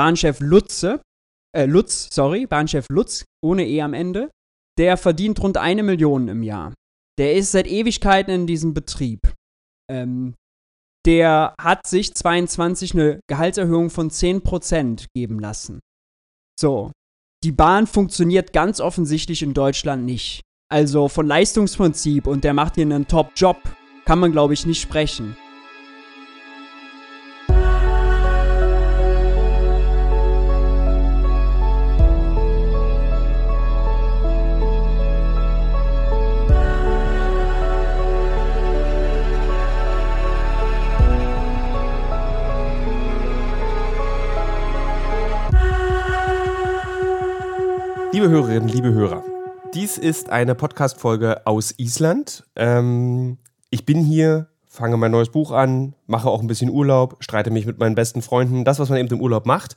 Bahnchef Lutze, äh, Lutz, sorry, Bahnchef Lutz, ohne E am Ende, der verdient rund eine Million im Jahr. Der ist seit Ewigkeiten in diesem Betrieb. Ähm, der hat sich 22 eine Gehaltserhöhung von 10% geben lassen. So. Die Bahn funktioniert ganz offensichtlich in Deutschland nicht. Also von Leistungsprinzip und der macht hier einen Top-Job, kann man glaube ich nicht sprechen. Liebe Hörerinnen, liebe Hörer, dies ist eine Podcast-Folge aus Island. Ähm, ich bin hier, fange mein neues Buch an, mache auch ein bisschen Urlaub, streite mich mit meinen besten Freunden, das, was man eben im Urlaub macht.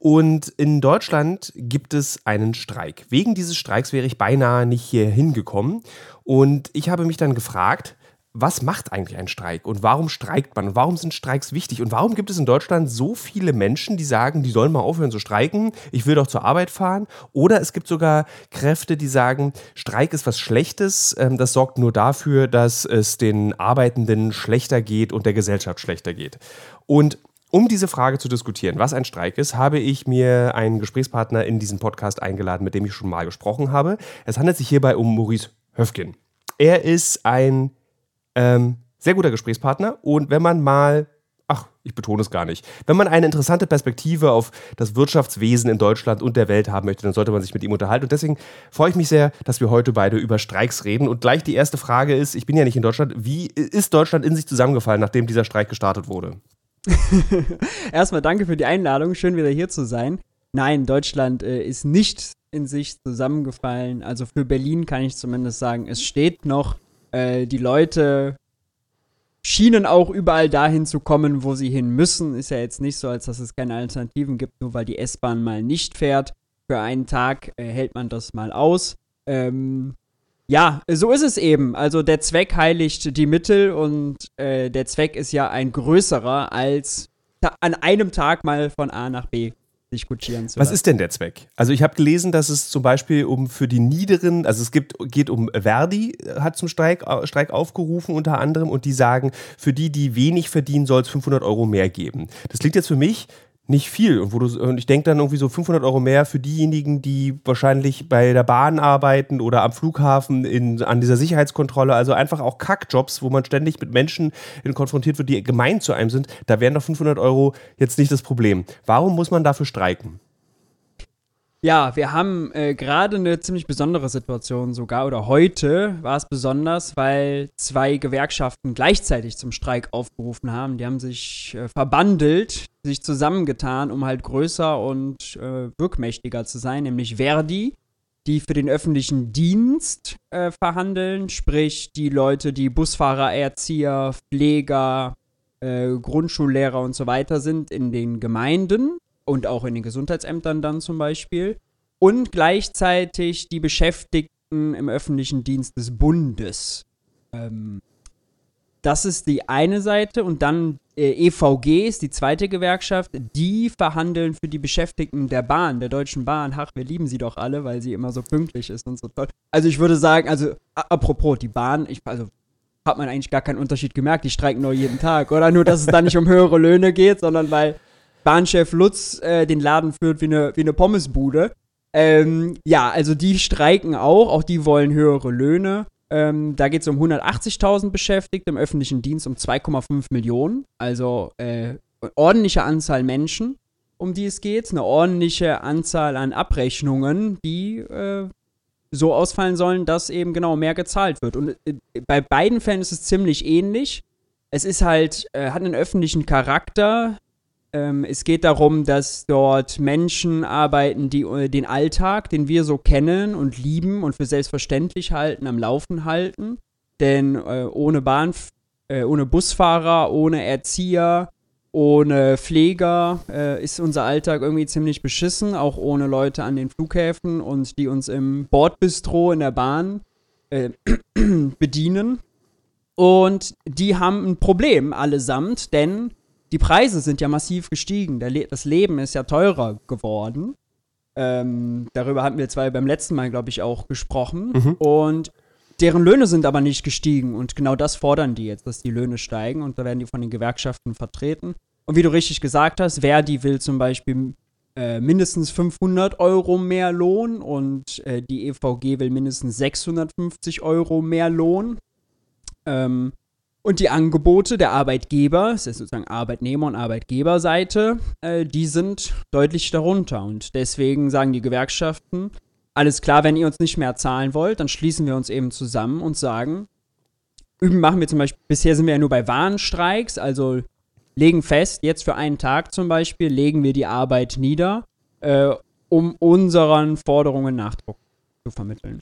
Und in Deutschland gibt es einen Streik. Wegen dieses Streiks wäre ich beinahe nicht hier hingekommen. Und ich habe mich dann gefragt, was macht eigentlich ein Streik und warum streikt man und warum sind Streiks wichtig und warum gibt es in Deutschland so viele Menschen, die sagen, die sollen mal aufhören zu streiken, ich will doch zur Arbeit fahren oder es gibt sogar Kräfte, die sagen, Streik ist was Schlechtes, ähm, das sorgt nur dafür, dass es den Arbeitenden schlechter geht und der Gesellschaft schlechter geht. Und um diese Frage zu diskutieren, was ein Streik ist, habe ich mir einen Gesprächspartner in diesen Podcast eingeladen, mit dem ich schon mal gesprochen habe. Es handelt sich hierbei um Maurice Höfgen. Er ist ein ähm, sehr guter Gesprächspartner. Und wenn man mal, ach, ich betone es gar nicht, wenn man eine interessante Perspektive auf das Wirtschaftswesen in Deutschland und der Welt haben möchte, dann sollte man sich mit ihm unterhalten. Und deswegen freue ich mich sehr, dass wir heute beide über Streiks reden. Und gleich die erste Frage ist, ich bin ja nicht in Deutschland, wie ist Deutschland in sich zusammengefallen, nachdem dieser Streik gestartet wurde? Erstmal danke für die Einladung, schön wieder hier zu sein. Nein, Deutschland äh, ist nicht in sich zusammengefallen. Also für Berlin kann ich zumindest sagen, es steht noch äh, die Leute schienen auch überall dahin zu kommen, wo sie hin müssen. Ist ja jetzt nicht so, als dass es keine Alternativen gibt, nur weil die S-Bahn mal nicht fährt. Für einen Tag äh, hält man das mal aus. Ähm, ja, so ist es eben. Also der Zweck heiligt die Mittel und äh, der Zweck ist ja ein größerer als an einem Tag mal von A nach B sich kutschieren zu Was ist denn der Zweck? Also ich habe gelesen, dass es zum Beispiel um für die niederen, also es gibt, geht um Verdi, hat zum Streik, Streik aufgerufen unter anderem und die sagen, für die, die wenig verdienen, soll es 500 Euro mehr geben. Das klingt jetzt für mich nicht viel. Und, wo du, und ich denke dann irgendwie so 500 Euro mehr für diejenigen, die wahrscheinlich bei der Bahn arbeiten oder am Flughafen in, an dieser Sicherheitskontrolle. Also einfach auch Kackjobs, wo man ständig mit Menschen konfrontiert wird, die gemein zu einem sind. Da wären doch 500 Euro jetzt nicht das Problem. Warum muss man dafür streiken? Ja, wir haben äh, gerade eine ziemlich besondere Situation sogar, oder heute war es besonders, weil zwei Gewerkschaften gleichzeitig zum Streik aufgerufen haben. Die haben sich äh, verbandelt, sich zusammengetan, um halt größer und äh, wirkmächtiger zu sein, nämlich Verdi, die für den öffentlichen Dienst äh, verhandeln, sprich die Leute, die Busfahrer, Erzieher, Pfleger, äh, Grundschullehrer und so weiter sind in den Gemeinden und auch in den Gesundheitsämtern dann zum Beispiel. Und gleichzeitig die Beschäftigten im öffentlichen Dienst des Bundes. Ähm, das ist die eine Seite. Und dann äh, EVG ist die zweite Gewerkschaft. Die verhandeln für die Beschäftigten der Bahn, der Deutschen Bahn. Ach, wir lieben sie doch alle, weil sie immer so pünktlich ist und so toll. Also ich würde sagen, also apropos, die Bahn, ich, also hat man eigentlich gar keinen Unterschied gemerkt. Die streiken nur jeden Tag, oder? Nur, dass es da nicht um höhere Löhne geht, sondern weil Bahnchef Lutz äh, den Laden führt wie eine, wie eine Pommesbude. Ähm, ja, also die streiken auch, auch die wollen höhere Löhne. Ähm, da geht es um 180.000 Beschäftigte, im öffentlichen Dienst um 2,5 Millionen. Also äh, ordentliche Anzahl Menschen, um die es geht. Eine ordentliche Anzahl an Abrechnungen, die äh, so ausfallen sollen, dass eben genau mehr gezahlt wird. Und äh, bei beiden Fällen ist es ziemlich ähnlich. Es ist halt, äh, hat einen öffentlichen Charakter. Ähm, es geht darum, dass dort Menschen arbeiten, die äh, den Alltag, den wir so kennen und lieben und für selbstverständlich halten, am Laufen halten. Denn äh, ohne Bahn, äh, ohne Busfahrer, ohne Erzieher, ohne Pfleger äh, ist unser Alltag irgendwie ziemlich beschissen, auch ohne Leute an den Flughäfen und die uns im Bordbistro in der Bahn äh, bedienen. Und die haben ein Problem allesamt, denn die Preise sind ja massiv gestiegen. Le das Leben ist ja teurer geworden. Ähm, darüber hatten wir zwar beim letzten Mal, glaube ich, auch gesprochen. Mhm. Und deren Löhne sind aber nicht gestiegen. Und genau das fordern die jetzt, dass die Löhne steigen. Und da werden die von den Gewerkschaften vertreten. Und wie du richtig gesagt hast, Verdi will zum Beispiel äh, mindestens 500 Euro mehr Lohn und äh, die EVG will mindestens 650 Euro mehr Lohn. Ähm, und die Angebote der Arbeitgeber, das ist sozusagen Arbeitnehmer- und Arbeitgeberseite, äh, die sind deutlich darunter. Und deswegen sagen die Gewerkschaften, alles klar, wenn ihr uns nicht mehr zahlen wollt, dann schließen wir uns eben zusammen und sagen, üben machen wir zum Beispiel, bisher sind wir ja nur bei Warnstreiks, also legen fest, jetzt für einen Tag zum Beispiel, legen wir die Arbeit nieder, äh, um unseren Forderungen Nachdruck zu vermitteln.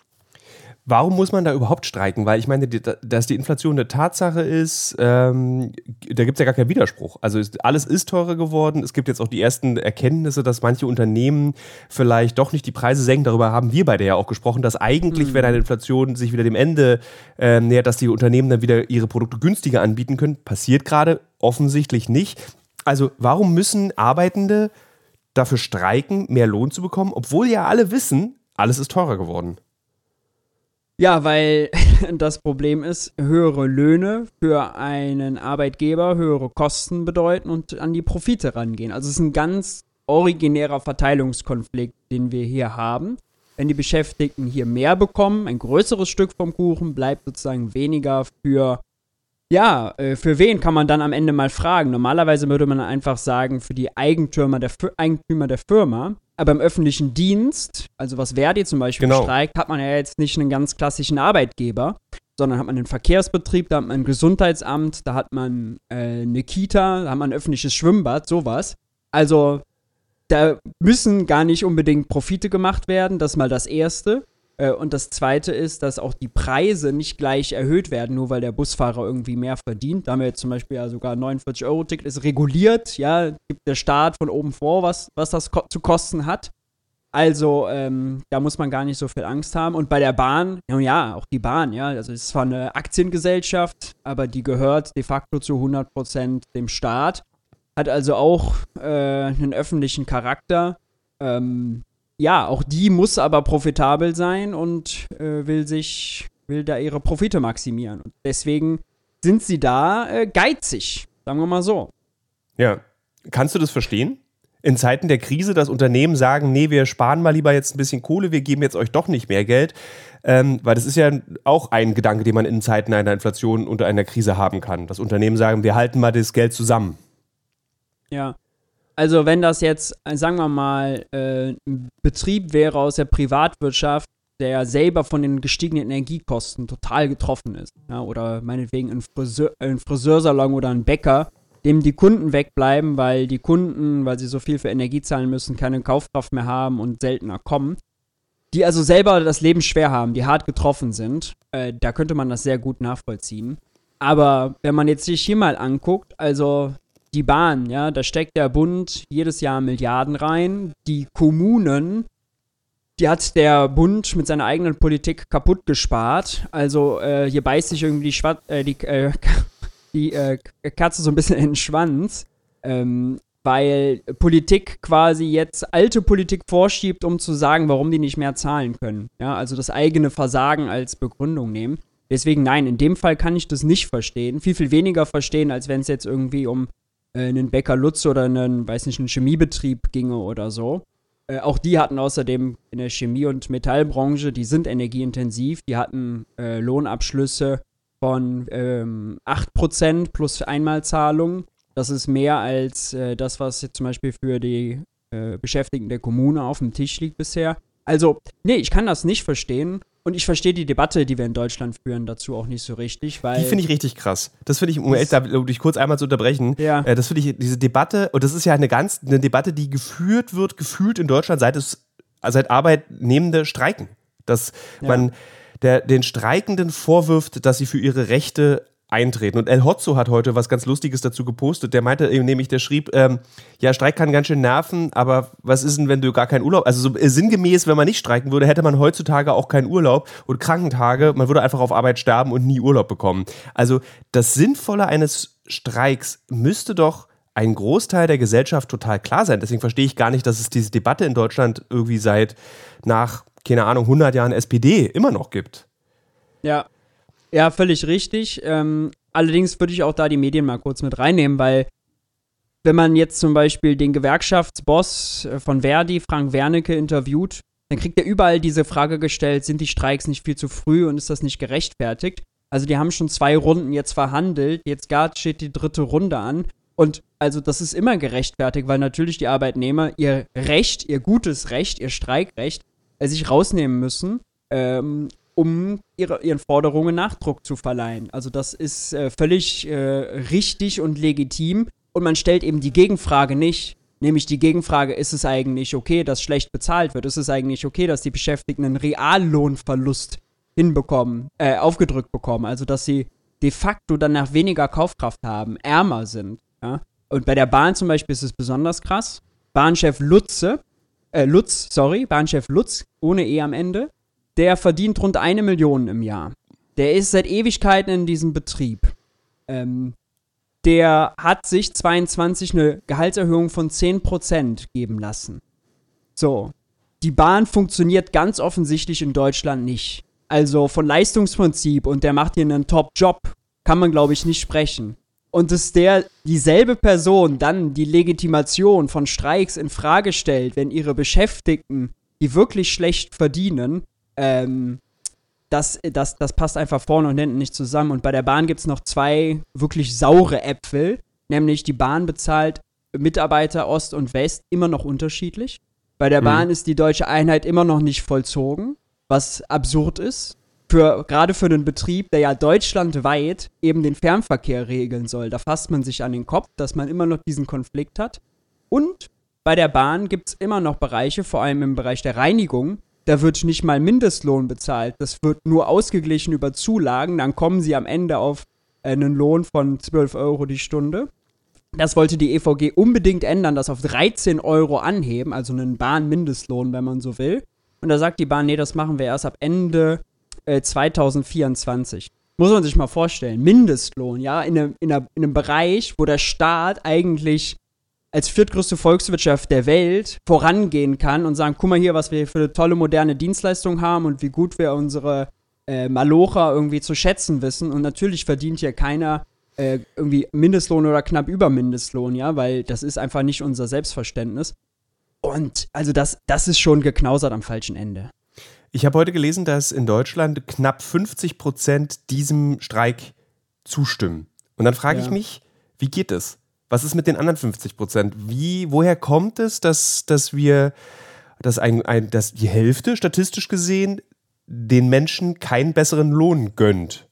Warum muss man da überhaupt streiken? Weil ich meine, dass die Inflation eine Tatsache ist, ähm, da gibt es ja gar keinen Widerspruch. Also ist, alles ist teurer geworden. Es gibt jetzt auch die ersten Erkenntnisse, dass manche Unternehmen vielleicht doch nicht die Preise senken. Darüber haben wir beide ja auch gesprochen, dass eigentlich, mhm. wenn eine Inflation sich wieder dem Ende äh, nähert, dass die Unternehmen dann wieder ihre Produkte günstiger anbieten können. Passiert gerade offensichtlich nicht. Also warum müssen Arbeitende dafür streiken, mehr Lohn zu bekommen, obwohl ja alle wissen, alles ist teurer geworden? Ja, weil das Problem ist, höhere Löhne für einen Arbeitgeber höhere Kosten bedeuten und an die Profite rangehen. Also es ist ein ganz originärer Verteilungskonflikt, den wir hier haben. Wenn die Beschäftigten hier mehr bekommen, ein größeres Stück vom Kuchen, bleibt sozusagen weniger für ja, äh, für wen kann man dann am Ende mal fragen? Normalerweise würde man einfach sagen, für die Eigentümer der, Eigentümer der Firma. Aber im öffentlichen Dienst, also was Verdi zum Beispiel genau. streikt, hat man ja jetzt nicht einen ganz klassischen Arbeitgeber, sondern hat man einen Verkehrsbetrieb, da hat man ein Gesundheitsamt, da hat man äh, eine Kita, da hat man ein öffentliches Schwimmbad, sowas. Also da müssen gar nicht unbedingt Profite gemacht werden, das ist mal das Erste. Äh, und das Zweite ist, dass auch die Preise nicht gleich erhöht werden, nur weil der Busfahrer irgendwie mehr verdient. Da haben wir jetzt zum Beispiel ja sogar 49-Euro-Ticket, ist reguliert, ja, gibt der Staat von oben vor, was, was das ko zu kosten hat. Also, ähm, da muss man gar nicht so viel Angst haben. Und bei der Bahn, ja, auch die Bahn, ja, also es ist zwar eine Aktiengesellschaft, aber die gehört de facto zu 100% dem Staat, hat also auch äh, einen öffentlichen Charakter. Ähm, ja, auch die muss aber profitabel sein und äh, will sich, will da ihre Profite maximieren. Und deswegen sind sie da äh, geizig, sagen wir mal so. Ja. Kannst du das verstehen? In Zeiten der Krise, dass Unternehmen sagen, nee, wir sparen mal lieber jetzt ein bisschen Kohle, wir geben jetzt euch doch nicht mehr Geld. Ähm, weil das ist ja auch ein Gedanke, den man in Zeiten einer Inflation unter einer Krise haben kann. Dass Unternehmen sagen, wir halten mal das Geld zusammen. Ja, also wenn das jetzt, äh, sagen wir mal, äh, ein Betrieb wäre aus der Privatwirtschaft, der selber von den gestiegenen Energiekosten total getroffen ist, ja, oder meinetwegen ein, Friseur, ein Friseursalon oder ein Bäcker, dem die Kunden wegbleiben, weil die Kunden, weil sie so viel für Energie zahlen müssen, keine Kaufkraft mehr haben und seltener kommen, die also selber das Leben schwer haben, die hart getroffen sind, äh, da könnte man das sehr gut nachvollziehen. Aber wenn man jetzt sich hier mal anguckt, also die Bahn, ja, da steckt der Bund jedes Jahr Milliarden rein. Die Kommunen, die hat der Bund mit seiner eigenen Politik kaputt gespart. Also äh, hier beißt sich irgendwie die, Schwa äh, die, äh, die äh, Katze so ein bisschen in den Schwanz. Ähm, weil Politik quasi jetzt alte Politik vorschiebt, um zu sagen, warum die nicht mehr zahlen können. Ja, also das eigene Versagen als Begründung nehmen. Deswegen nein, in dem Fall kann ich das nicht verstehen. Viel, viel weniger verstehen, als wenn es jetzt irgendwie um äh, einen Bäcker Lutz oder einen, weiß nicht, einen Chemiebetrieb ginge oder so. Äh, auch die hatten außerdem in der Chemie- und Metallbranche, die sind energieintensiv, die hatten äh, Lohnabschlüsse von ähm, 8% plus Einmalzahlung. Das ist mehr als äh, das, was jetzt zum Beispiel für die äh, Beschäftigten der Kommune auf dem Tisch liegt bisher. Also, nee, ich kann das nicht verstehen. Und ich verstehe die Debatte, die wir in Deutschland führen, dazu auch nicht so richtig, weil. Die finde ich richtig krass. Das finde ich, um dich kurz einmal zu unterbrechen, ja. Äh, das finde ich, diese Debatte, und das ist ja eine ganz, eine Debatte, die geführt wird, gefühlt in Deutschland, seit es, seit Arbeitnehmende streiken. Dass ja. man der, den Streikenden vorwirft, dass sie für ihre Rechte eintreten. Und El Hotzo hat heute was ganz Lustiges dazu gepostet. Der meinte nämlich, der schrieb, ähm, ja, Streik kann ganz schön nerven, aber was ist denn, wenn du gar keinen Urlaub, also so äh, sinngemäß, wenn man nicht streiken würde, hätte man heutzutage auch keinen Urlaub und Krankentage, man würde einfach auf Arbeit sterben und nie Urlaub bekommen. Also das Sinnvolle eines Streiks müsste doch ein Großteil der Gesellschaft total klar sein. Deswegen verstehe ich gar nicht, dass es diese Debatte in Deutschland irgendwie seit nach, keine Ahnung, 100 Jahren SPD immer noch gibt. Ja, ja, völlig richtig. Ähm, allerdings würde ich auch da die Medien mal kurz mit reinnehmen, weil wenn man jetzt zum Beispiel den Gewerkschaftsboss äh, von Verdi, Frank Wernicke, interviewt, dann kriegt er überall diese Frage gestellt, sind die Streiks nicht viel zu früh und ist das nicht gerechtfertigt? Also die haben schon zwei Runden jetzt verhandelt, jetzt gerade steht die dritte Runde an. Und also das ist immer gerechtfertigt, weil natürlich die Arbeitnehmer ihr Recht, ihr gutes Recht, ihr Streikrecht äh, sich rausnehmen müssen, ähm, um ihre, ihren Forderungen Nachdruck zu verleihen. Also das ist äh, völlig äh, richtig und legitim. Und man stellt eben die Gegenfrage nicht, Nämlich die Gegenfrage, ist es eigentlich okay, dass schlecht bezahlt wird? Ist es eigentlich okay, dass die Beschäftigten einen Reallohnverlust hinbekommen, äh, aufgedrückt bekommen? Also, dass sie de facto danach weniger Kaufkraft haben, ärmer sind. Ja? Und bei der Bahn zum Beispiel ist es besonders krass. Bahnchef Lutze, äh, Lutz, sorry, Bahnchef Lutz, ohne E am Ende, der verdient rund eine Million im Jahr. Der ist seit Ewigkeiten in diesem Betrieb. Ähm, der hat sich 22 eine Gehaltserhöhung von 10% geben lassen. So. Die Bahn funktioniert ganz offensichtlich in Deutschland nicht. Also von Leistungsprinzip und der macht hier einen Top-Job, kann man, glaube ich, nicht sprechen. Und dass der dieselbe Person dann die Legitimation von Streiks in Frage stellt, wenn ihre Beschäftigten, die wirklich schlecht verdienen, ähm, das, das, das passt einfach vorne und hinten nicht zusammen. Und bei der Bahn gibt es noch zwei wirklich saure Äpfel, nämlich die Bahn bezahlt Mitarbeiter Ost und West immer noch unterschiedlich. Bei der mhm. Bahn ist die deutsche Einheit immer noch nicht vollzogen, was absurd ist. Für, gerade für einen Betrieb, der ja deutschlandweit eben den Fernverkehr regeln soll. Da fasst man sich an den Kopf, dass man immer noch diesen Konflikt hat. Und bei der Bahn gibt es immer noch Bereiche, vor allem im Bereich der Reinigung, da wird nicht mal Mindestlohn bezahlt. Das wird nur ausgeglichen über Zulagen. Dann kommen sie am Ende auf einen Lohn von 12 Euro die Stunde. Das wollte die EVG unbedingt ändern, das auf 13 Euro anheben, also einen Bahnmindestlohn, wenn man so will. Und da sagt die Bahn, nee, das machen wir erst ab Ende äh, 2024. Muss man sich mal vorstellen. Mindestlohn, ja, in einem, in, einer, in einem Bereich, wo der Staat eigentlich als viertgrößte Volkswirtschaft der Welt vorangehen kann und sagen, guck mal hier, was wir für eine tolle moderne Dienstleistung haben und wie gut wir unsere äh, Malocha irgendwie zu schätzen wissen. Und natürlich verdient hier keiner äh, irgendwie Mindestlohn oder knapp über Mindestlohn, ja, weil das ist einfach nicht unser Selbstverständnis. Und also das, das ist schon geknausert am falschen Ende. Ich habe heute gelesen, dass in Deutschland knapp 50 Prozent diesem Streik zustimmen. Und dann frage ja. ich mich, wie geht es? Was ist mit den anderen 50 Prozent? Woher kommt es, dass, dass wir, dass, ein, ein, dass die Hälfte statistisch gesehen den Menschen keinen besseren Lohn gönnt?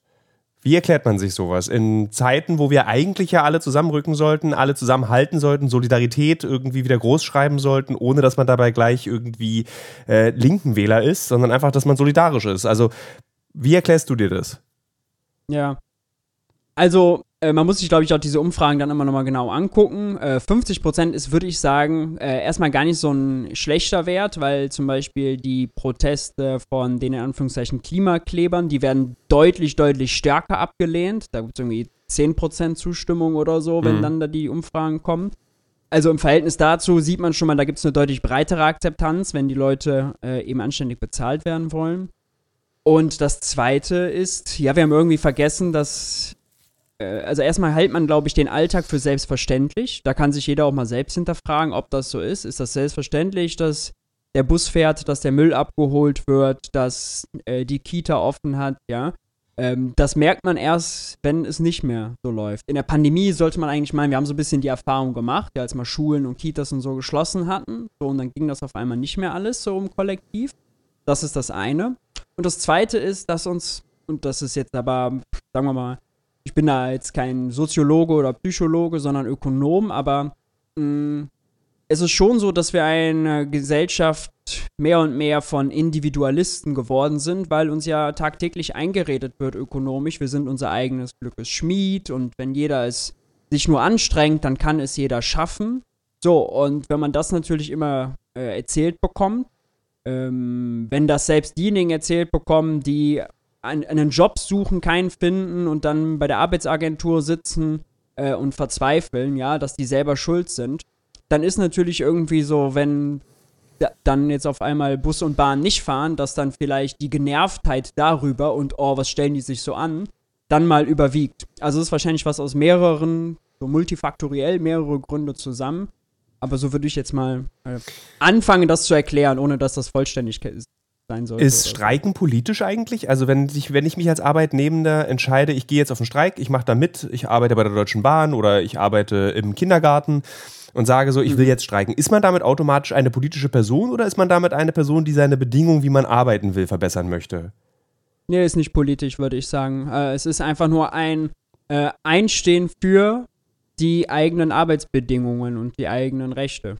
Wie erklärt man sich sowas? In Zeiten, wo wir eigentlich ja alle zusammenrücken sollten, alle zusammenhalten sollten, Solidarität irgendwie wieder groß schreiben sollten, ohne dass man dabei gleich irgendwie äh, linken Wähler ist, sondern einfach, dass man solidarisch ist. Also, wie erklärst du dir das? Ja. Also, äh, man muss sich, glaube ich, auch diese Umfragen dann immer nochmal genau angucken. Äh, 50 Prozent ist, würde ich sagen, äh, erstmal gar nicht so ein schlechter Wert, weil zum Beispiel die Proteste von den in Anführungszeichen Klimaklebern, die werden deutlich, deutlich stärker abgelehnt. Da gibt es irgendwie 10 Prozent Zustimmung oder so, wenn mhm. dann da die Umfragen kommen. Also im Verhältnis dazu sieht man schon mal, da gibt es eine deutlich breitere Akzeptanz, wenn die Leute äh, eben anständig bezahlt werden wollen. Und das Zweite ist, ja, wir haben irgendwie vergessen, dass also erstmal hält man, glaube ich, den Alltag für selbstverständlich. Da kann sich jeder auch mal selbst hinterfragen, ob das so ist. Ist das selbstverständlich, dass der Bus fährt, dass der Müll abgeholt wird, dass äh, die Kita offen hat, ja? Ähm, das merkt man erst, wenn es nicht mehr so läuft. In der Pandemie sollte man eigentlich meinen, wir haben so ein bisschen die Erfahrung gemacht, ja, als mal Schulen und Kitas und so geschlossen hatten. So, und dann ging das auf einmal nicht mehr alles so im Kollektiv. Das ist das eine. Und das zweite ist, dass uns, und das ist jetzt aber, sagen wir mal, ich bin da jetzt kein Soziologe oder Psychologe, sondern Ökonom, aber mh, mm, es ist schon so, dass wir eine Gesellschaft mehr und mehr von Individualisten geworden sind, weil uns ja tagtäglich eingeredet wird ökonomisch, wir sind unser eigenes Glückes Schmied und wenn jeder es sich nur anstrengt, dann kann es jeder schaffen. So, und wenn man das natürlich immer äh, erzählt bekommt, ähm, wenn das selbst diejenigen erzählt bekommen, die einen, Job suchen, keinen finden und dann bei der Arbeitsagentur sitzen äh, und verzweifeln, ja, dass die selber schuld sind, dann ist natürlich irgendwie so, wenn dann jetzt auf einmal Bus und Bahn nicht fahren, dass dann vielleicht die Genervtheit darüber und oh, was stellen die sich so an, dann mal überwiegt. Also es ist wahrscheinlich was aus mehreren, so multifaktoriell mehrere Gründe zusammen. Aber so würde ich jetzt mal äh, anfangen, das zu erklären, ohne dass das vollständig sein sollte. Ist Streiken politisch eigentlich? Also wenn, sich, wenn ich mich als Arbeitnehmender entscheide, ich gehe jetzt auf einen Streik, ich mache da mit, ich arbeite bei der Deutschen Bahn oder ich arbeite im Kindergarten und sage so, ich will mhm. jetzt streiken. Ist man damit automatisch eine politische Person oder ist man damit eine Person, die seine Bedingungen, wie man arbeiten will, verbessern möchte? Nee, ist nicht politisch, würde ich sagen. Äh, es ist einfach nur ein äh, Einstehen für die eigenen Arbeitsbedingungen und die eigenen Rechte.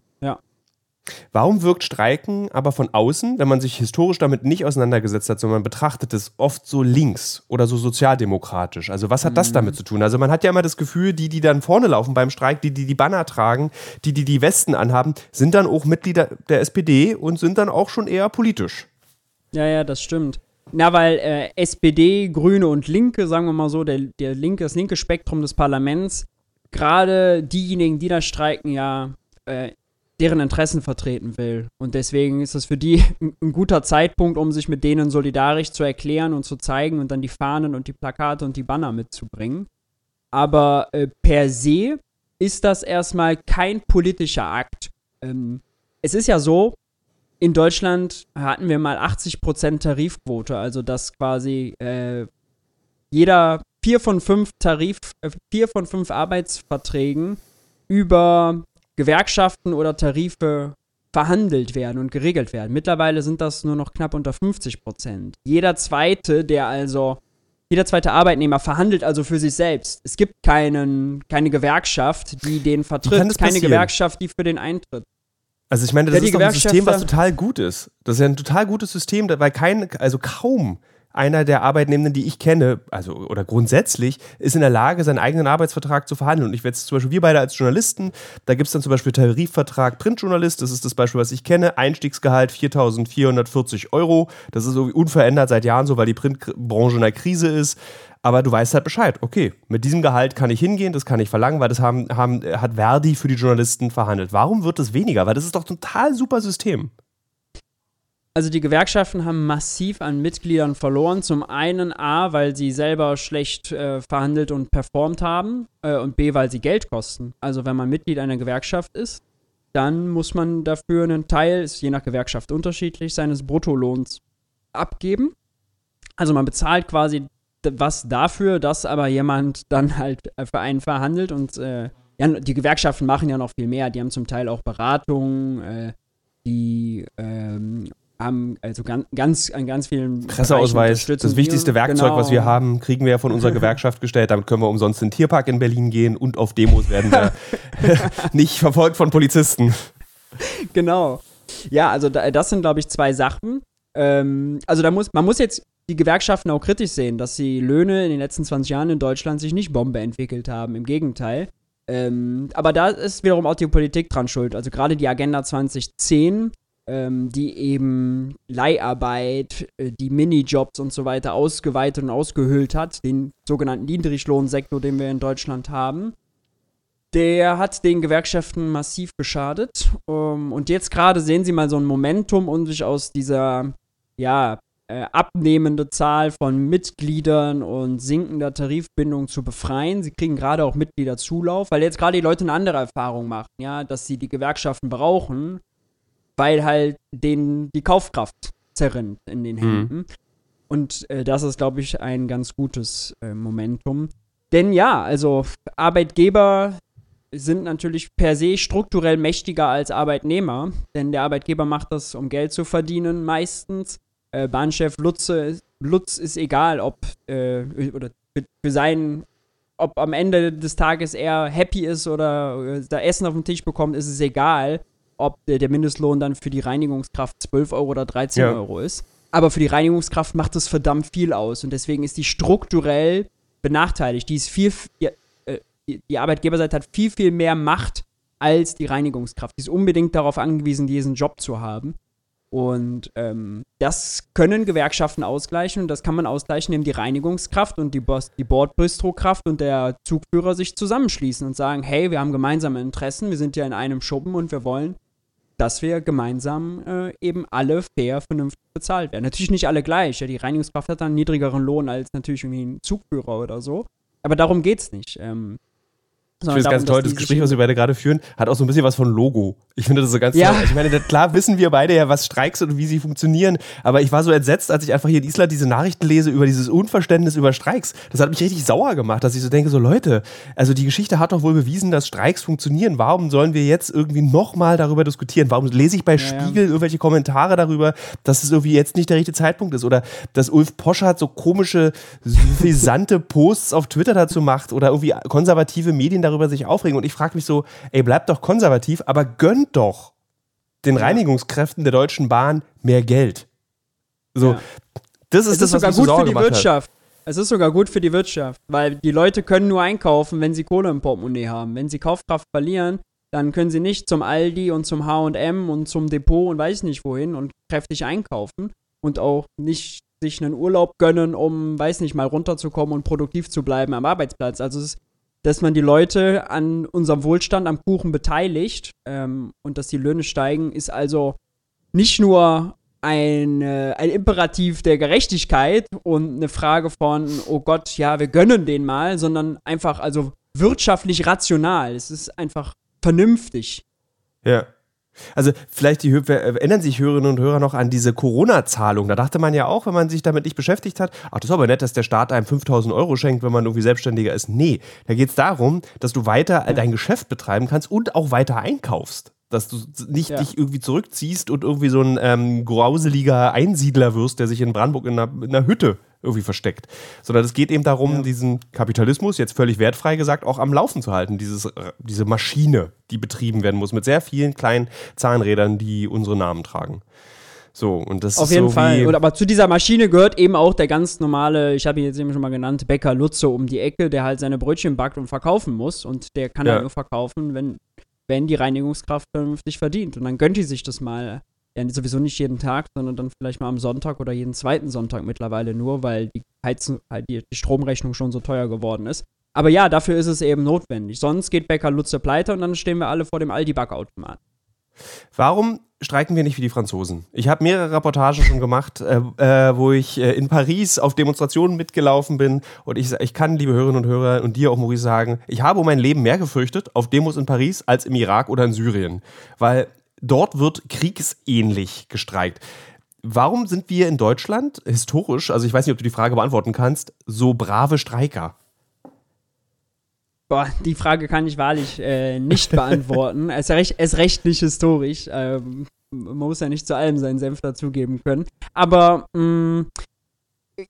Warum wirkt Streiken aber von außen, wenn man sich historisch damit nicht auseinandergesetzt hat, sondern man betrachtet es oft so links oder so sozialdemokratisch? Also was hat das mhm. damit zu tun? Also man hat ja immer das Gefühl, die, die dann vorne laufen beim Streik, die, die die Banner tragen, die, die die Westen anhaben, sind dann auch Mitglieder der SPD und sind dann auch schon eher politisch. Ja, ja, das stimmt. Na, weil äh, SPD, Grüne und Linke, sagen wir mal so, der, der linke, das linke Spektrum des Parlaments, gerade diejenigen, die da streiken, ja äh, deren Interessen vertreten will. Und deswegen ist es für die ein guter Zeitpunkt, um sich mit denen solidarisch zu erklären und zu zeigen und dann die Fahnen und die Plakate und die Banner mitzubringen. Aber äh, per se ist das erstmal kein politischer Akt. Ähm, es ist ja so, in Deutschland hatten wir mal 80% Tarifquote, also dass quasi äh, jeder vier von fünf Tarif, äh, vier von fünf Arbeitsverträgen über Gewerkschaften oder Tarife verhandelt werden und geregelt werden. Mittlerweile sind das nur noch knapp unter 50 Prozent. Jeder zweite, der also, jeder zweite Arbeitnehmer verhandelt also für sich selbst. Es gibt keinen, keine Gewerkschaft, die den vertritt, keine passieren? Gewerkschaft, die für den eintritt. Also ich meine, das ja, ist doch ein System, was total gut ist. Das ist ja ein total gutes System, weil kein, also kaum einer der Arbeitnehmenden, die ich kenne, also oder grundsätzlich, ist in der Lage, seinen eigenen Arbeitsvertrag zu verhandeln. Und ich werde zum Beispiel, wir beide als Journalisten, da gibt es dann zum Beispiel Tarifvertrag Printjournalist, das ist das Beispiel, was ich kenne, Einstiegsgehalt 4.440 Euro. Das ist irgendwie unverändert seit Jahren so, weil die Printbranche in der Krise ist. Aber du weißt halt Bescheid, okay, mit diesem Gehalt kann ich hingehen, das kann ich verlangen, weil das haben, haben, hat Verdi für die Journalisten verhandelt. Warum wird das weniger? Weil das ist doch ein total super System. Also die Gewerkschaften haben massiv an Mitgliedern verloren. Zum einen A, weil sie selber schlecht äh, verhandelt und performt haben äh, und B, weil sie Geld kosten. Also wenn man Mitglied einer Gewerkschaft ist, dann muss man dafür einen Teil, ist je nach Gewerkschaft unterschiedlich, seines Bruttolohns abgeben. Also man bezahlt quasi was dafür, dass aber jemand dann halt für einen verhandelt und äh, ja, die Gewerkschaften machen ja noch viel mehr. Die haben zum Teil auch Beratungen, äh, die ähm, haben also ganz, ganz an ganz vielen Presseausweis, das wichtigste Werkzeug, genau. was wir haben, kriegen wir ja von unserer Gewerkschaft gestellt. Damit können wir umsonst in den Tierpark in Berlin gehen und auf Demos werden wir nicht verfolgt von Polizisten. Genau. Ja, also das sind, glaube ich, zwei Sachen. Ähm, also da muss, man muss jetzt die Gewerkschaften auch kritisch sehen, dass die Löhne in den letzten 20 Jahren in Deutschland sich nicht Bombe entwickelt haben. Im Gegenteil. Ähm, aber da ist wiederum auch die Politik dran schuld. Also gerade die Agenda 2010 ähm, die eben Leiharbeit, äh, die Minijobs und so weiter ausgeweitet und ausgehöhlt hat, den sogenannten Niedriglohnsektor, den wir in Deutschland haben. Der hat den Gewerkschaften massiv geschadet. Ähm, und jetzt gerade sehen Sie mal so ein Momentum, um sich aus dieser, ja, äh, abnehmende Zahl von Mitgliedern und sinkender Tarifbindung zu befreien. Sie kriegen gerade auch Mitgliederzulauf, weil jetzt gerade die Leute eine andere Erfahrung machen, ja, dass sie die Gewerkschaften brauchen weil halt denen die Kaufkraft zerrinnt in den mhm. Händen. Mhm. Und äh, das ist, glaube ich, ein ganz gutes äh, Momentum. Denn ja, also Arbeitgeber sind natürlich per se strukturell mächtiger als Arbeitnehmer, denn der Arbeitgeber macht das, um Geld zu verdienen, meistens. Äh, Bahnchef Lutze, Lutz ist egal, ob äh, oder für, für seinen, ob am Ende des Tages er happy ist oder äh, da Essen auf den Tisch bekommt, ist es egal ob der Mindestlohn dann für die Reinigungskraft 12 Euro oder 13 ja. Euro ist. Aber für die Reinigungskraft macht das verdammt viel aus und deswegen ist die strukturell benachteiligt. Die ist viel, die, äh, die Arbeitgeberseite hat viel, viel mehr Macht als die Reinigungskraft. Die ist unbedingt darauf angewiesen, diesen Job zu haben. Und ähm, das können Gewerkschaften ausgleichen und das kann man ausgleichen, indem die Reinigungskraft und die, Bos die Bordbistrokraft und der Zugführer sich zusammenschließen und sagen, hey, wir haben gemeinsame Interessen, wir sind ja in einem Schuppen und wir wollen, dass wir gemeinsam äh, eben alle fair, vernünftig bezahlt werden. Natürlich nicht alle gleich, ja, die Reinigungskraft hat dann einen niedrigeren Lohn als natürlich irgendwie ein Zugführer oder so, aber darum geht's nicht. Ähm, ich finde es ganz toll, das Gespräch, was wir beide gerade führen, hat auch so ein bisschen was von Logo. Ich finde das so ganz ja. toll. Ich meine, klar wissen wir beide ja, was Streiks und wie sie funktionieren, aber ich war so entsetzt, als ich einfach hier in Island diese Nachrichten lese über dieses Unverständnis über Streiks. Das hat mich richtig sauer gemacht, dass ich so denke, so Leute, also die Geschichte hat doch wohl bewiesen, dass Streiks funktionieren. Warum sollen wir jetzt irgendwie nochmal darüber diskutieren? Warum lese ich bei ja, Spiegel ja. irgendwelche Kommentare darüber, dass es irgendwie jetzt nicht der richtige Zeitpunkt ist? Oder dass Ulf Poschardt so komische, suffisante Posts auf Twitter dazu macht oder irgendwie konservative Medien darüber sich aufregen. Und ich frage mich so, ey, bleibt doch konservativ, aber gönnt doch den. Reinigungskräften der Deutschen Bahn mehr Geld. So, ja. das ist es das, ist was sogar gut für die Wirtschaft. Hat. Es ist sogar gut für die Wirtschaft, weil die Leute können nur einkaufen, wenn sie Kohle im Portemonnaie haben. Wenn sie Kaufkraft verlieren, dann können sie nicht zum Aldi und zum H&M und zum Depot und weiß nicht wohin und kräftig einkaufen und auch nicht sich einen Urlaub gönnen, um, weiß nicht, mal runterzukommen und produktiv zu bleiben am Arbeitsplatz. Also es ist dass man die Leute an unserem Wohlstand, am Kuchen beteiligt ähm, und dass die Löhne steigen, ist also nicht nur ein, äh, ein Imperativ der Gerechtigkeit und eine Frage von, oh Gott, ja, wir gönnen den mal, sondern einfach also wirtschaftlich rational. Es ist einfach vernünftig. Ja. Also vielleicht die, erinnern sich Hörerinnen und Hörer noch an diese Corona-Zahlung. Da dachte man ja auch, wenn man sich damit nicht beschäftigt hat, ach, das ist aber nett, dass der Staat einem 5000 Euro schenkt, wenn man irgendwie Selbstständiger ist. Nee, da geht es darum, dass du weiter dein Geschäft betreiben kannst und auch weiter einkaufst dass du nicht ja. dich irgendwie zurückziehst und irgendwie so ein ähm, grauseliger Einsiedler wirst, der sich in Brandenburg in einer, in einer Hütte irgendwie versteckt. Sondern es geht eben darum, ja. diesen Kapitalismus, jetzt völlig wertfrei gesagt, auch am Laufen zu halten. Dieses, äh, diese Maschine, die betrieben werden muss, mit sehr vielen kleinen Zahnrädern, die unsere Namen tragen. So, und das Auf ist jeden so Fall. Und, aber zu dieser Maschine gehört eben auch der ganz normale, ich habe ihn jetzt eben schon mal genannt, Bäcker Lutze um die Ecke, der halt seine Brötchen backt und verkaufen muss. Und der kann ja. nur verkaufen, wenn wenn die Reinigungskraft vernünftig verdient. Und dann gönnt die sich das mal. Ja, sowieso nicht jeden Tag, sondern dann vielleicht mal am Sonntag oder jeden zweiten Sonntag mittlerweile nur, weil die, Heizen, halt die, die Stromrechnung schon so teuer geworden ist. Aber ja, dafür ist es eben notwendig. Sonst geht Bäcker Lutze pleite und dann stehen wir alle vor dem Aldi-Backautomat. Warum streiken wir nicht wie die Franzosen? Ich habe mehrere Reportagen schon gemacht, äh, äh, wo ich äh, in Paris auf Demonstrationen mitgelaufen bin. Und ich, ich kann, liebe Hörerinnen und Hörer, und dir auch, Maurice, sagen, ich habe um mein Leben mehr gefürchtet auf Demos in Paris als im Irak oder in Syrien. Weil dort wird kriegsähnlich gestreikt. Warum sind wir in Deutschland historisch, also ich weiß nicht, ob du die Frage beantworten kannst, so brave Streiker? Boah, die Frage kann ich wahrlich äh, nicht beantworten. es, ist recht, es ist recht nicht historisch. Ähm, man muss ja nicht zu allem seinen Senf dazugeben können. Aber mh, mm,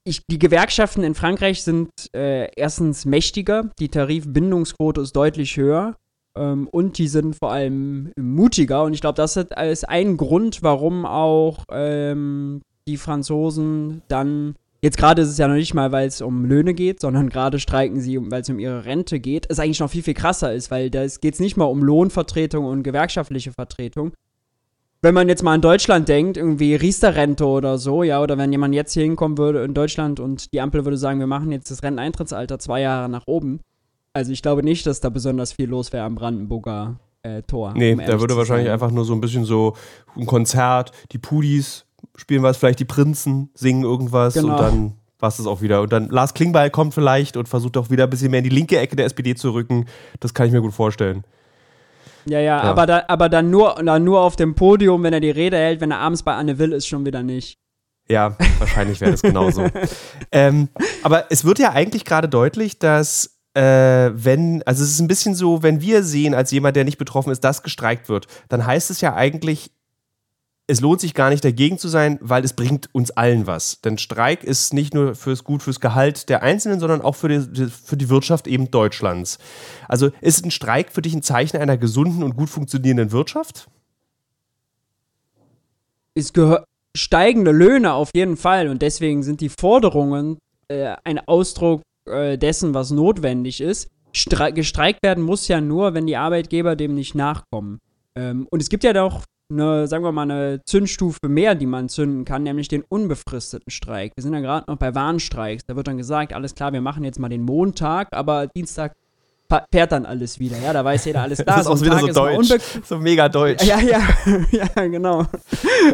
ich, die Gewerkschaften in Frankreich sind äh, erstens mächtiger, die Tarifbindungsquote ist deutlich höher ähm, und die sind vor allem mutiger. Und ich glaube, das ist ein Grund, warum auch ähm, die Franzosen dann Jetzt gerade ist es ja noch nicht mal, weil es um Löhne geht, sondern gerade streiken sie, weil es um ihre Rente geht. Es eigentlich noch viel, viel krasser ist, weil da geht es nicht mal um Lohnvertretung und gewerkschaftliche Vertretung. Wenn man jetzt mal an Deutschland denkt, irgendwie Riester-Rente oder so, ja, oder wenn jemand jetzt hier hinkommen würde in Deutschland und die Ampel würde sagen, wir machen jetzt das Renteneintrittsalter zwei Jahre nach oben. Also ich glaube nicht, dass da besonders viel los wäre am Brandenburger äh, Tor. Nee, um da würde wahrscheinlich einfach nur so ein bisschen so ein Konzert, die Pudis spielen was, vielleicht die Prinzen singen irgendwas genau. und dann war es das auch wieder. Und dann Lars Klingbeil kommt vielleicht und versucht auch wieder ein bisschen mehr in die linke Ecke der SPD zu rücken. Das kann ich mir gut vorstellen. Ja, ja, ja. Aber, da, aber dann, nur, dann nur auf dem Podium, wenn er die Rede hält, wenn er abends bei Anne Will ist, schon wieder nicht. Ja, wahrscheinlich wäre das genauso. ähm, aber es wird ja eigentlich gerade deutlich, dass äh, wenn, also es ist ein bisschen so, wenn wir sehen, als jemand, der nicht betroffen ist, dass gestreikt wird, dann heißt es ja eigentlich, es lohnt sich gar nicht dagegen zu sein, weil es bringt uns allen was. Denn Streik ist nicht nur fürs Gut, fürs Gehalt der Einzelnen, sondern auch für die, für die Wirtschaft eben Deutschlands. Also ist ein Streik für dich ein Zeichen einer gesunden und gut funktionierenden Wirtschaft? Es gehört steigende Löhne auf jeden Fall und deswegen sind die Forderungen äh, ein Ausdruck äh, dessen, was notwendig ist. Stre gestreikt werden muss ja nur, wenn die Arbeitgeber dem nicht nachkommen. Ähm, und es gibt ja doch eine, sagen wir mal, eine Zündstufe mehr, die man zünden kann, nämlich den unbefristeten Streik. Wir sind ja gerade noch bei Warnstreiks. Da wird dann gesagt, alles klar, wir machen jetzt mal den Montag, aber Dienstag fährt dann alles wieder. Ja, da weiß jeder alles klar. Das ist auch wieder so deutsch. So mega deutsch. Ja, ja, ja, genau.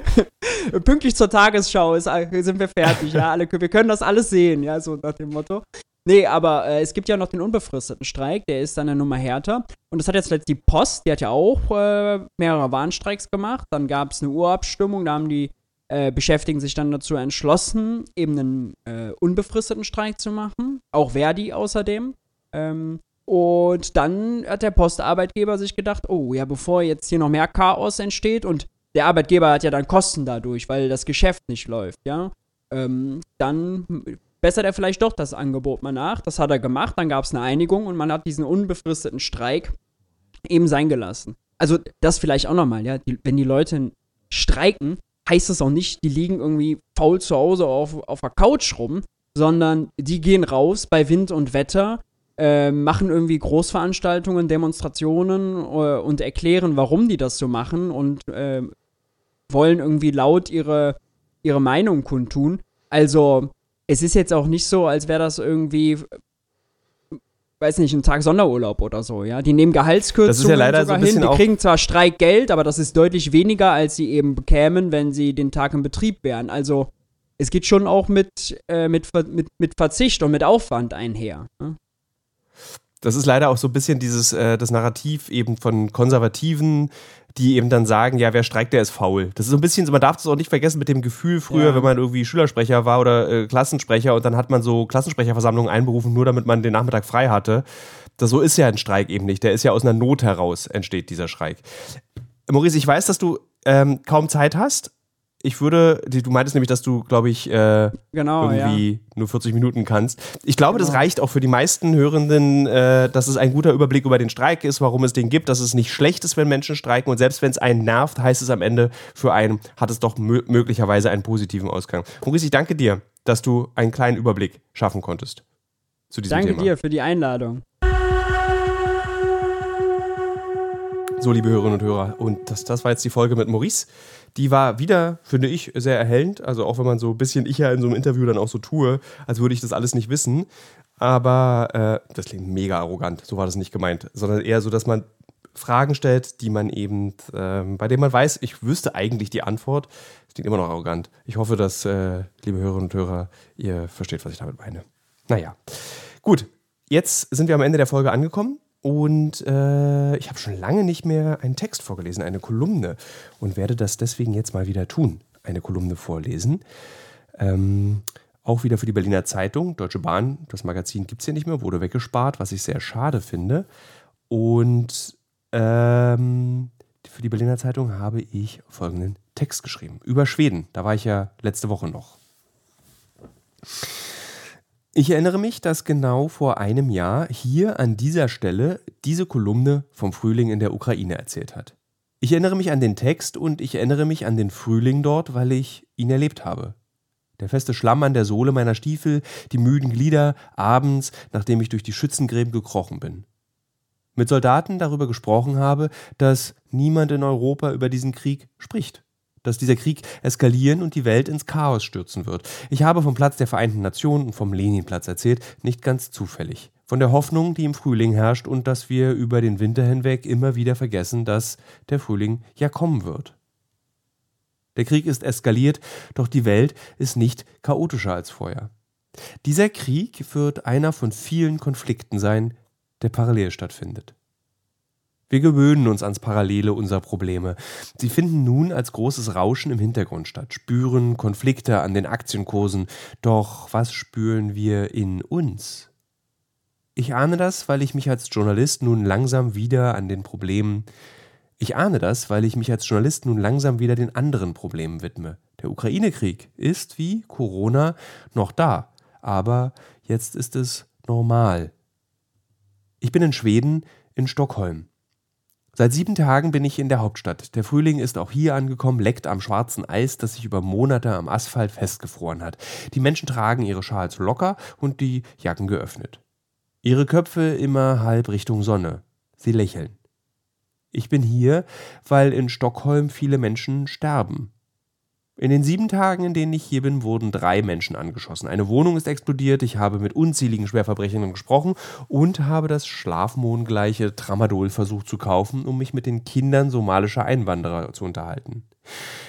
Pünktlich zur Tagesschau ist, sind wir fertig. Ja, alle, wir können das alles sehen. Ja, so nach dem Motto. Nee, aber äh, es gibt ja noch den unbefristeten Streik, der ist dann eine Nummer härter. Und das hat jetzt die Post, die hat ja auch äh, mehrere Warnstreiks gemacht. Dann gab es eine Urabstimmung, da haben die äh, Beschäftigten sich dann dazu entschlossen, eben einen äh, unbefristeten Streik zu machen. Auch Verdi außerdem. Ähm, und dann hat der Postarbeitgeber sich gedacht, oh ja, bevor jetzt hier noch mehr Chaos entsteht und der Arbeitgeber hat ja dann Kosten dadurch, weil das Geschäft nicht läuft, ja. Ähm, dann bessert er vielleicht doch das Angebot mal nach. Das hat er gemacht, dann gab es eine Einigung und man hat diesen unbefristeten Streik eben sein gelassen. Also das vielleicht auch nochmal, ja, die, wenn die Leute streiken, heißt das auch nicht, die liegen irgendwie faul zu Hause auf, auf der Couch rum, sondern die gehen raus bei Wind und Wetter, äh, machen irgendwie Großveranstaltungen, Demonstrationen äh, und erklären, warum die das so machen und äh, wollen irgendwie laut ihre, ihre Meinung kundtun. Also es ist jetzt auch nicht so, als wäre das irgendwie, weiß nicht, ein Tag Sonderurlaub oder so, ja. Die nehmen Gehaltskürzungen ja sogar so hin. Die kriegen zwar Streikgeld, aber das ist deutlich weniger, als sie eben bekämen, wenn sie den Tag im Betrieb wären. Also es geht schon auch mit, äh, mit, mit, mit Verzicht und mit Aufwand einher. Ne? Das ist leider auch so ein bisschen dieses, äh, das Narrativ eben von Konservativen, die eben dann sagen, ja, wer streikt, der ist faul. Das ist so ein bisschen, man darf das auch nicht vergessen mit dem Gefühl früher, ja. wenn man irgendwie Schülersprecher war oder äh, Klassensprecher und dann hat man so Klassensprecherversammlungen einberufen, nur damit man den Nachmittag frei hatte. Das so ist ja ein Streik eben nicht. Der ist ja aus einer Not heraus entsteht dieser Streik. Maurice, ich weiß, dass du ähm, kaum Zeit hast ich würde, du meintest nämlich, dass du, glaube ich, äh, genau, irgendwie ja. nur 40 Minuten kannst. Ich glaube, genau. das reicht auch für die meisten Hörenden, äh, dass es ein guter Überblick über den Streik ist, warum es den gibt, dass es nicht schlecht ist, wenn Menschen streiken und selbst wenn es einen nervt, heißt es am Ende für einen, hat es doch möglicherweise einen positiven Ausgang. Maurice, ich danke dir, dass du einen kleinen Überblick schaffen konntest zu diesem danke Thema. Danke dir für die Einladung. So, liebe Hörerinnen und Hörer, und das, das war jetzt die Folge mit Maurice. Die war wieder, finde ich, sehr erhellend. Also auch wenn man so ein bisschen, ich ja in so einem Interview dann auch so tue, als würde ich das alles nicht wissen. Aber äh, das klingt mega arrogant, so war das nicht gemeint. Sondern eher so, dass man Fragen stellt, die man eben, äh, bei denen man weiß, ich wüsste eigentlich die Antwort. Das klingt immer noch arrogant. Ich hoffe, dass, äh, liebe Hörerinnen und Hörer, ihr versteht, was ich damit meine. Naja. Gut, jetzt sind wir am Ende der Folge angekommen. Und äh, ich habe schon lange nicht mehr einen Text vorgelesen, eine Kolumne. Und werde das deswegen jetzt mal wieder tun, eine Kolumne vorlesen. Ähm, auch wieder für die Berliner Zeitung, Deutsche Bahn, das Magazin gibt es ja nicht mehr, wurde weggespart, was ich sehr schade finde. Und ähm, für die Berliner Zeitung habe ich folgenden Text geschrieben. Über Schweden. Da war ich ja letzte Woche noch. Ich erinnere mich, dass genau vor einem Jahr hier an dieser Stelle diese Kolumne vom Frühling in der Ukraine erzählt hat. Ich erinnere mich an den Text und ich erinnere mich an den Frühling dort, weil ich ihn erlebt habe. Der feste Schlamm an der Sohle meiner Stiefel, die müden Glieder, abends, nachdem ich durch die Schützengräben gekrochen bin. Mit Soldaten darüber gesprochen habe, dass niemand in Europa über diesen Krieg spricht dass dieser Krieg eskalieren und die Welt ins Chaos stürzen wird. Ich habe vom Platz der Vereinten Nationen und vom Leninplatz erzählt, nicht ganz zufällig. Von der Hoffnung, die im Frühling herrscht und dass wir über den Winter hinweg immer wieder vergessen, dass der Frühling ja kommen wird. Der Krieg ist eskaliert, doch die Welt ist nicht chaotischer als vorher. Dieser Krieg wird einer von vielen Konflikten sein, der parallel stattfindet. Wir gewöhnen uns ans Parallele unserer Probleme. Sie finden nun als großes Rauschen im Hintergrund statt, spüren Konflikte an den Aktienkursen. Doch was spüren wir in uns? Ich ahne das, weil ich mich als Journalist nun langsam wieder an den Problemen. Ich ahne das, weil ich mich als Journalist nun langsam wieder den anderen Problemen widme. Der Ukraine-Krieg ist wie Corona noch da, aber jetzt ist es normal. Ich bin in Schweden, in Stockholm. Seit sieben Tagen bin ich in der Hauptstadt. Der Frühling ist auch hier angekommen, leckt am schwarzen Eis, das sich über Monate am Asphalt festgefroren hat. Die Menschen tragen ihre Schals locker und die Jacken geöffnet. Ihre Köpfe immer halb Richtung Sonne. Sie lächeln. Ich bin hier, weil in Stockholm viele Menschen sterben. In den sieben Tagen, in denen ich hier bin, wurden drei Menschen angeschossen. Eine Wohnung ist explodiert, ich habe mit unzähligen Schwerverbrechern gesprochen und habe das schlafmohngleiche Tramadol versucht zu kaufen, um mich mit den Kindern somalischer Einwanderer zu unterhalten.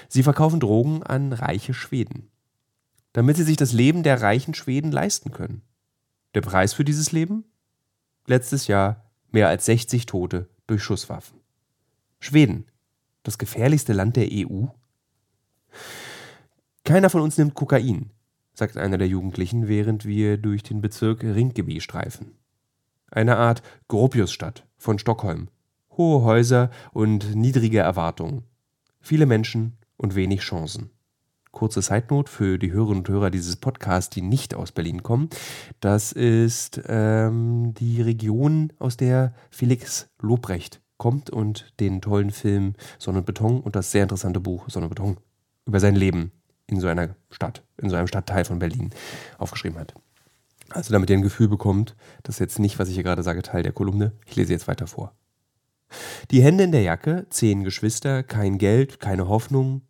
Sie verkaufen Drogen an reiche Schweden. Damit sie sich das Leben der reichen Schweden leisten können. Der Preis für dieses Leben? Letztes Jahr mehr als 60 Tote durch Schusswaffen. Schweden, das gefährlichste Land der EU? Keiner von uns nimmt Kokain, sagt einer der Jugendlichen, während wir durch den Bezirk Rinkeby streifen. Eine Art Gropiusstadt von Stockholm. Hohe Häuser und niedrige Erwartungen. Viele Menschen und wenig Chancen. Kurze Zeitnot für die Hörerinnen und Hörer dieses Podcasts, die nicht aus Berlin kommen. Das ist ähm, die Region, aus der Felix Lobrecht kommt und den tollen Film Sonne und Beton und das sehr interessante Buch Sonne und Beton über sein Leben in so einer Stadt, in so einem Stadtteil von Berlin aufgeschrieben hat. Also damit ihr ein Gefühl bekommt, das ist jetzt nicht, was ich hier gerade sage, Teil der Kolumne. Ich lese jetzt weiter vor. Die Hände in der Jacke, zehn Geschwister, kein Geld, keine Hoffnung.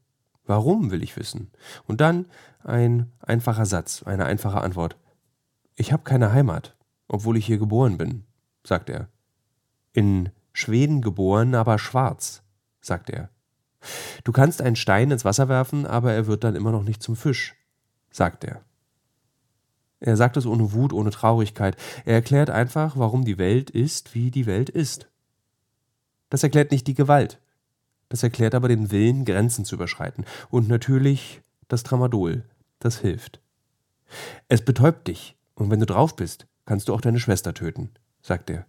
Warum, will ich wissen. Und dann ein einfacher Satz, eine einfache Antwort. Ich habe keine Heimat, obwohl ich hier geboren bin, sagt er. In Schweden geboren, aber schwarz, sagt er. Du kannst einen Stein ins Wasser werfen, aber er wird dann immer noch nicht zum Fisch, sagt er. Er sagt es ohne Wut, ohne Traurigkeit. Er erklärt einfach, warum die Welt ist, wie die Welt ist. Das erklärt nicht die Gewalt. Das erklärt aber den Willen, Grenzen zu überschreiten. Und natürlich das Tramadol. Das hilft. Es betäubt dich. Und wenn du drauf bist, kannst du auch deine Schwester töten, sagt er.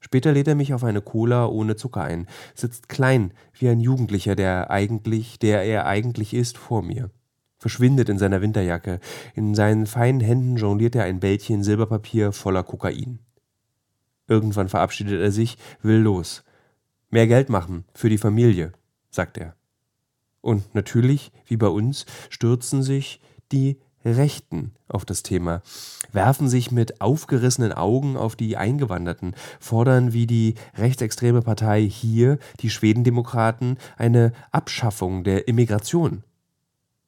Später lädt er mich auf eine Cola ohne Zucker ein, sitzt klein wie ein Jugendlicher, der eigentlich, der er eigentlich ist, vor mir. Verschwindet in seiner Winterjacke. In seinen feinen Händen jongliert er ein Bällchen Silberpapier voller Kokain. Irgendwann verabschiedet er sich, will los. Mehr Geld machen für die Familie, sagt er. Und natürlich, wie bei uns, stürzen sich die Rechten auf das Thema, werfen sich mit aufgerissenen Augen auf die Eingewanderten, fordern wie die rechtsextreme Partei hier, die Schwedendemokraten, eine Abschaffung der Immigration.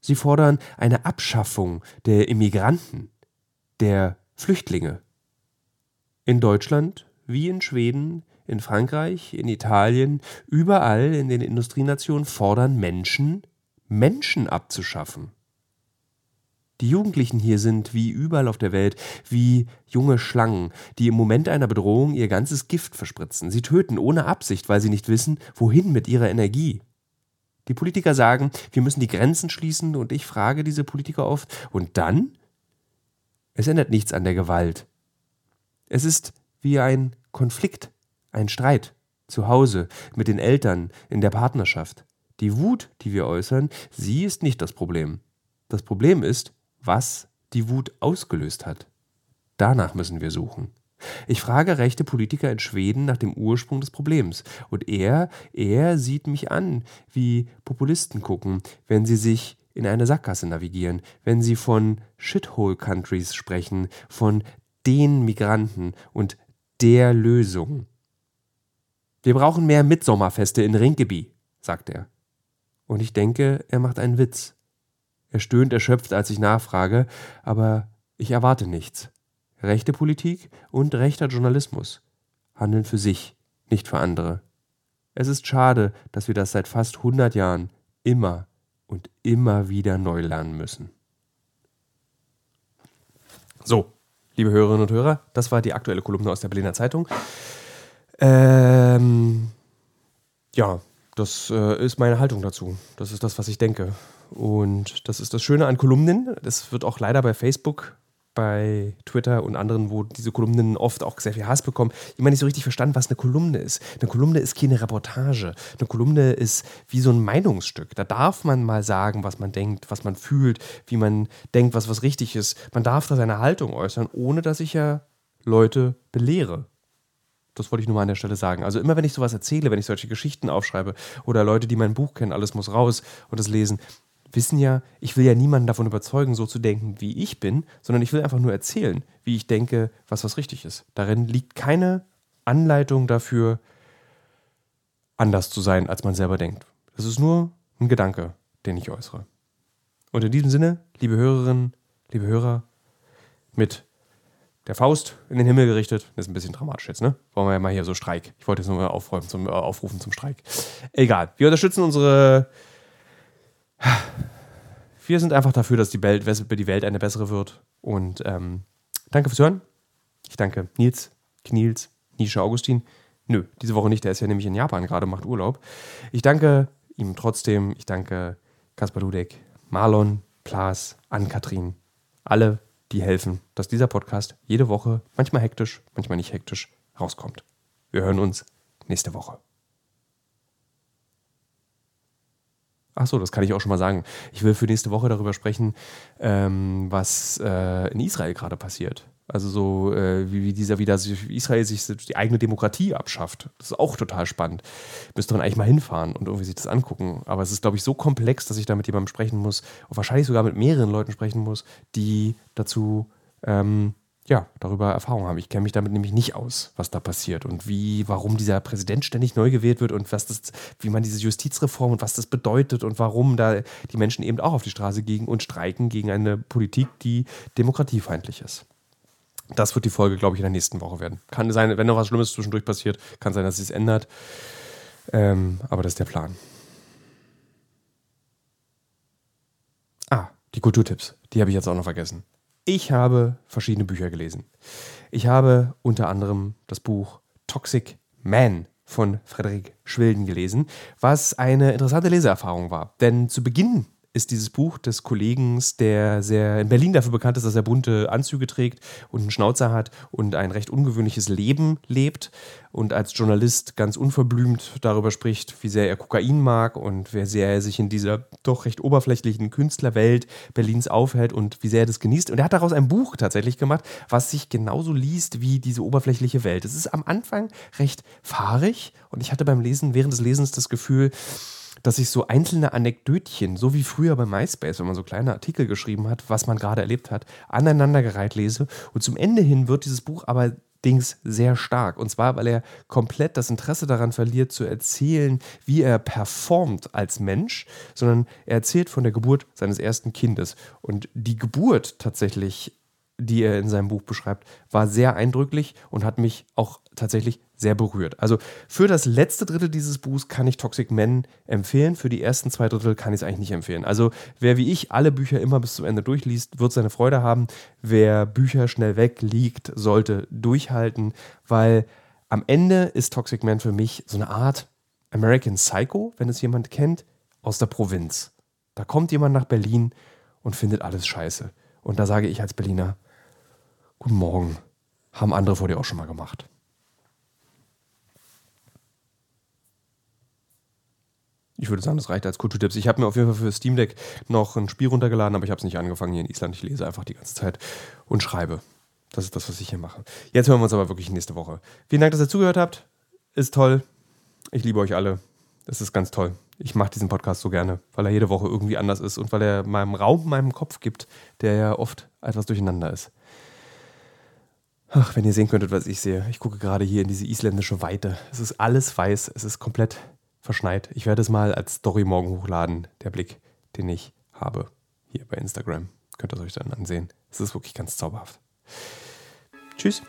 Sie fordern eine Abschaffung der Immigranten, der Flüchtlinge. In Deutschland wie in Schweden, in Frankreich, in Italien, überall in den Industrienationen fordern Menschen, Menschen abzuschaffen. Die Jugendlichen hier sind, wie überall auf der Welt, wie junge Schlangen, die im Moment einer Bedrohung ihr ganzes Gift verspritzen. Sie töten ohne Absicht, weil sie nicht wissen, wohin mit ihrer Energie. Die Politiker sagen, wir müssen die Grenzen schließen, und ich frage diese Politiker oft, und dann? Es ändert nichts an der Gewalt. Es ist wie ein Konflikt, ein Streit, zu Hause, mit den Eltern, in der Partnerschaft. Die Wut, die wir äußern, sie ist nicht das Problem. Das Problem ist, was die Wut ausgelöst hat. Danach müssen wir suchen. Ich frage rechte Politiker in Schweden nach dem Ursprung des Problems. Und er, er sieht mich an, wie Populisten gucken, wenn sie sich in eine Sackgasse navigieren, wenn sie von Shithole Countries sprechen, von den Migranten und der Lösung. Wir brauchen mehr Mitsommerfeste in Rinkeby, sagt er. Und ich denke, er macht einen Witz. Er stöhnt erschöpft, als ich nachfrage, aber ich erwarte nichts. Rechte Politik und rechter Journalismus handeln für sich, nicht für andere. Es ist schade, dass wir das seit fast 100 Jahren immer und immer wieder neu lernen müssen. So, liebe Hörerinnen und Hörer, das war die aktuelle Kolumne aus der Berliner Zeitung. Ähm, ja, das äh, ist meine Haltung dazu. Das ist das, was ich denke. Und das ist das Schöne an Kolumnen. Das wird auch leider bei Facebook, bei Twitter und anderen, wo diese Kolumnen oft auch sehr viel Hass bekommen, immer nicht so richtig verstanden, was eine Kolumne ist. Eine Kolumne ist keine Reportage. Eine Kolumne ist wie so ein Meinungsstück. Da darf man mal sagen, was man denkt, was man fühlt, wie man denkt, was was richtig ist. Man darf da seine Haltung äußern, ohne dass ich ja Leute belehre. Das wollte ich nur mal an der Stelle sagen. Also immer wenn ich sowas erzähle, wenn ich solche Geschichten aufschreibe oder Leute, die mein Buch kennen, alles muss raus und das lesen, wissen ja, ich will ja niemanden davon überzeugen, so zu denken, wie ich bin, sondern ich will einfach nur erzählen, wie ich denke, was was richtig ist. Darin liegt keine Anleitung dafür, anders zu sein, als man selber denkt. Das ist nur ein Gedanke, den ich äußere. Und in diesem Sinne, liebe Hörerinnen, liebe Hörer, mit der Faust in den Himmel gerichtet. Das ist ein bisschen dramatisch jetzt, ne? Wollen wir ja mal hier so Streik. Ich wollte jetzt nur mal aufräumen zum, äh, aufrufen zum Streik. Egal. Wir unterstützen unsere. Wir sind einfach dafür, dass die Welt, die Welt eine bessere wird. Und ähm, danke fürs Hören. Ich danke Nils, Kniels, Nisha Augustin. Nö, diese Woche nicht. Der ist ja nämlich in Japan gerade, macht Urlaub. Ich danke ihm trotzdem. Ich danke Kaspar Dudek, Marlon, Plas, Ann-Kathrin. Alle die helfen, dass dieser Podcast jede Woche, manchmal hektisch, manchmal nicht hektisch, rauskommt. Wir hören uns nächste Woche. Ach so, das kann ich auch schon mal sagen. Ich will für nächste Woche darüber sprechen, ähm, was äh, in Israel gerade passiert. Also so, äh, wie, wie, dieser wieder Israel sich die eigene Demokratie abschafft. Das ist auch total spannend. Müsste man eigentlich mal hinfahren und irgendwie sich das angucken. Aber es ist, glaube ich, so komplex, dass ich da mit jemandem sprechen muss und wahrscheinlich sogar mit mehreren Leuten sprechen muss, die dazu ähm, ja, darüber Erfahrung haben. Ich kenne mich damit nämlich nicht aus, was da passiert und wie, warum dieser Präsident ständig neu gewählt wird und was das, wie man diese Justizreform und was das bedeutet und warum da die Menschen eben auch auf die Straße gehen und streiken gegen eine Politik, die demokratiefeindlich ist. Das wird die Folge, glaube ich, in der nächsten Woche werden. Kann sein, wenn noch was Schlimmes zwischendurch passiert, kann sein, dass es ändert. Ähm, aber das ist der Plan. Ah, die Kulturtipps. Die habe ich jetzt auch noch vergessen. Ich habe verschiedene Bücher gelesen. Ich habe unter anderem das Buch Toxic Man von Frederik Schwilden gelesen, was eine interessante Leseerfahrung war. Denn zu Beginn ist dieses Buch des Kollegen, der sehr in Berlin dafür bekannt ist, dass er bunte Anzüge trägt und einen Schnauzer hat und ein recht ungewöhnliches Leben lebt und als Journalist ganz unverblümt darüber spricht, wie sehr er Kokain mag und wie sehr er sich in dieser doch recht oberflächlichen Künstlerwelt Berlins aufhält und wie sehr er das genießt. Und er hat daraus ein Buch tatsächlich gemacht, was sich genauso liest wie diese oberflächliche Welt. Es ist am Anfang recht fahrig und ich hatte beim Lesen, während des Lesens das Gefühl, dass ich so einzelne Anekdötchen, so wie früher bei MySpace, wenn man so kleine Artikel geschrieben hat, was man gerade erlebt hat, aneinandergereiht lese. Und zum Ende hin wird dieses Buch aber Dings sehr stark. Und zwar, weil er komplett das Interesse daran verliert, zu erzählen, wie er performt als Mensch, sondern er erzählt von der Geburt seines ersten Kindes. Und die Geburt tatsächlich die er in seinem Buch beschreibt, war sehr eindrücklich und hat mich auch tatsächlich sehr berührt. Also für das letzte Drittel dieses Buchs kann ich Toxic Men empfehlen. Für die ersten zwei Drittel kann ich es eigentlich nicht empfehlen. Also wer wie ich alle Bücher immer bis zum Ende durchliest, wird seine Freude haben. Wer Bücher schnell wegliegt, sollte durchhalten, weil am Ende ist Toxic Man für mich so eine Art American Psycho, wenn es jemand kennt, aus der Provinz. Da kommt jemand nach Berlin und findet alles scheiße. Und da sage ich als Berliner, guten Morgen, haben andere vor dir auch schon mal gemacht. Ich würde sagen, das reicht als Kulturtipps. Ich habe mir auf jeden Fall für Steam Deck noch ein Spiel runtergeladen, aber ich habe es nicht angefangen hier in Island. Ich lese einfach die ganze Zeit und schreibe. Das ist das, was ich hier mache. Jetzt hören wir uns aber wirklich nächste Woche. Vielen Dank, dass ihr zugehört habt. Ist toll. Ich liebe euch alle. Es ist ganz toll. Ich mache diesen Podcast so gerne, weil er jede Woche irgendwie anders ist und weil er meinem Raum, meinem Kopf gibt, der ja oft etwas durcheinander ist. Ach, wenn ihr sehen könntet, was ich sehe. Ich gucke gerade hier in diese isländische Weite. Es ist alles weiß, es ist komplett verschneit. Ich werde es mal als Story morgen hochladen, der Blick, den ich habe hier bei Instagram. Könnt ihr euch dann ansehen. Es ist wirklich ganz zauberhaft. Tschüss.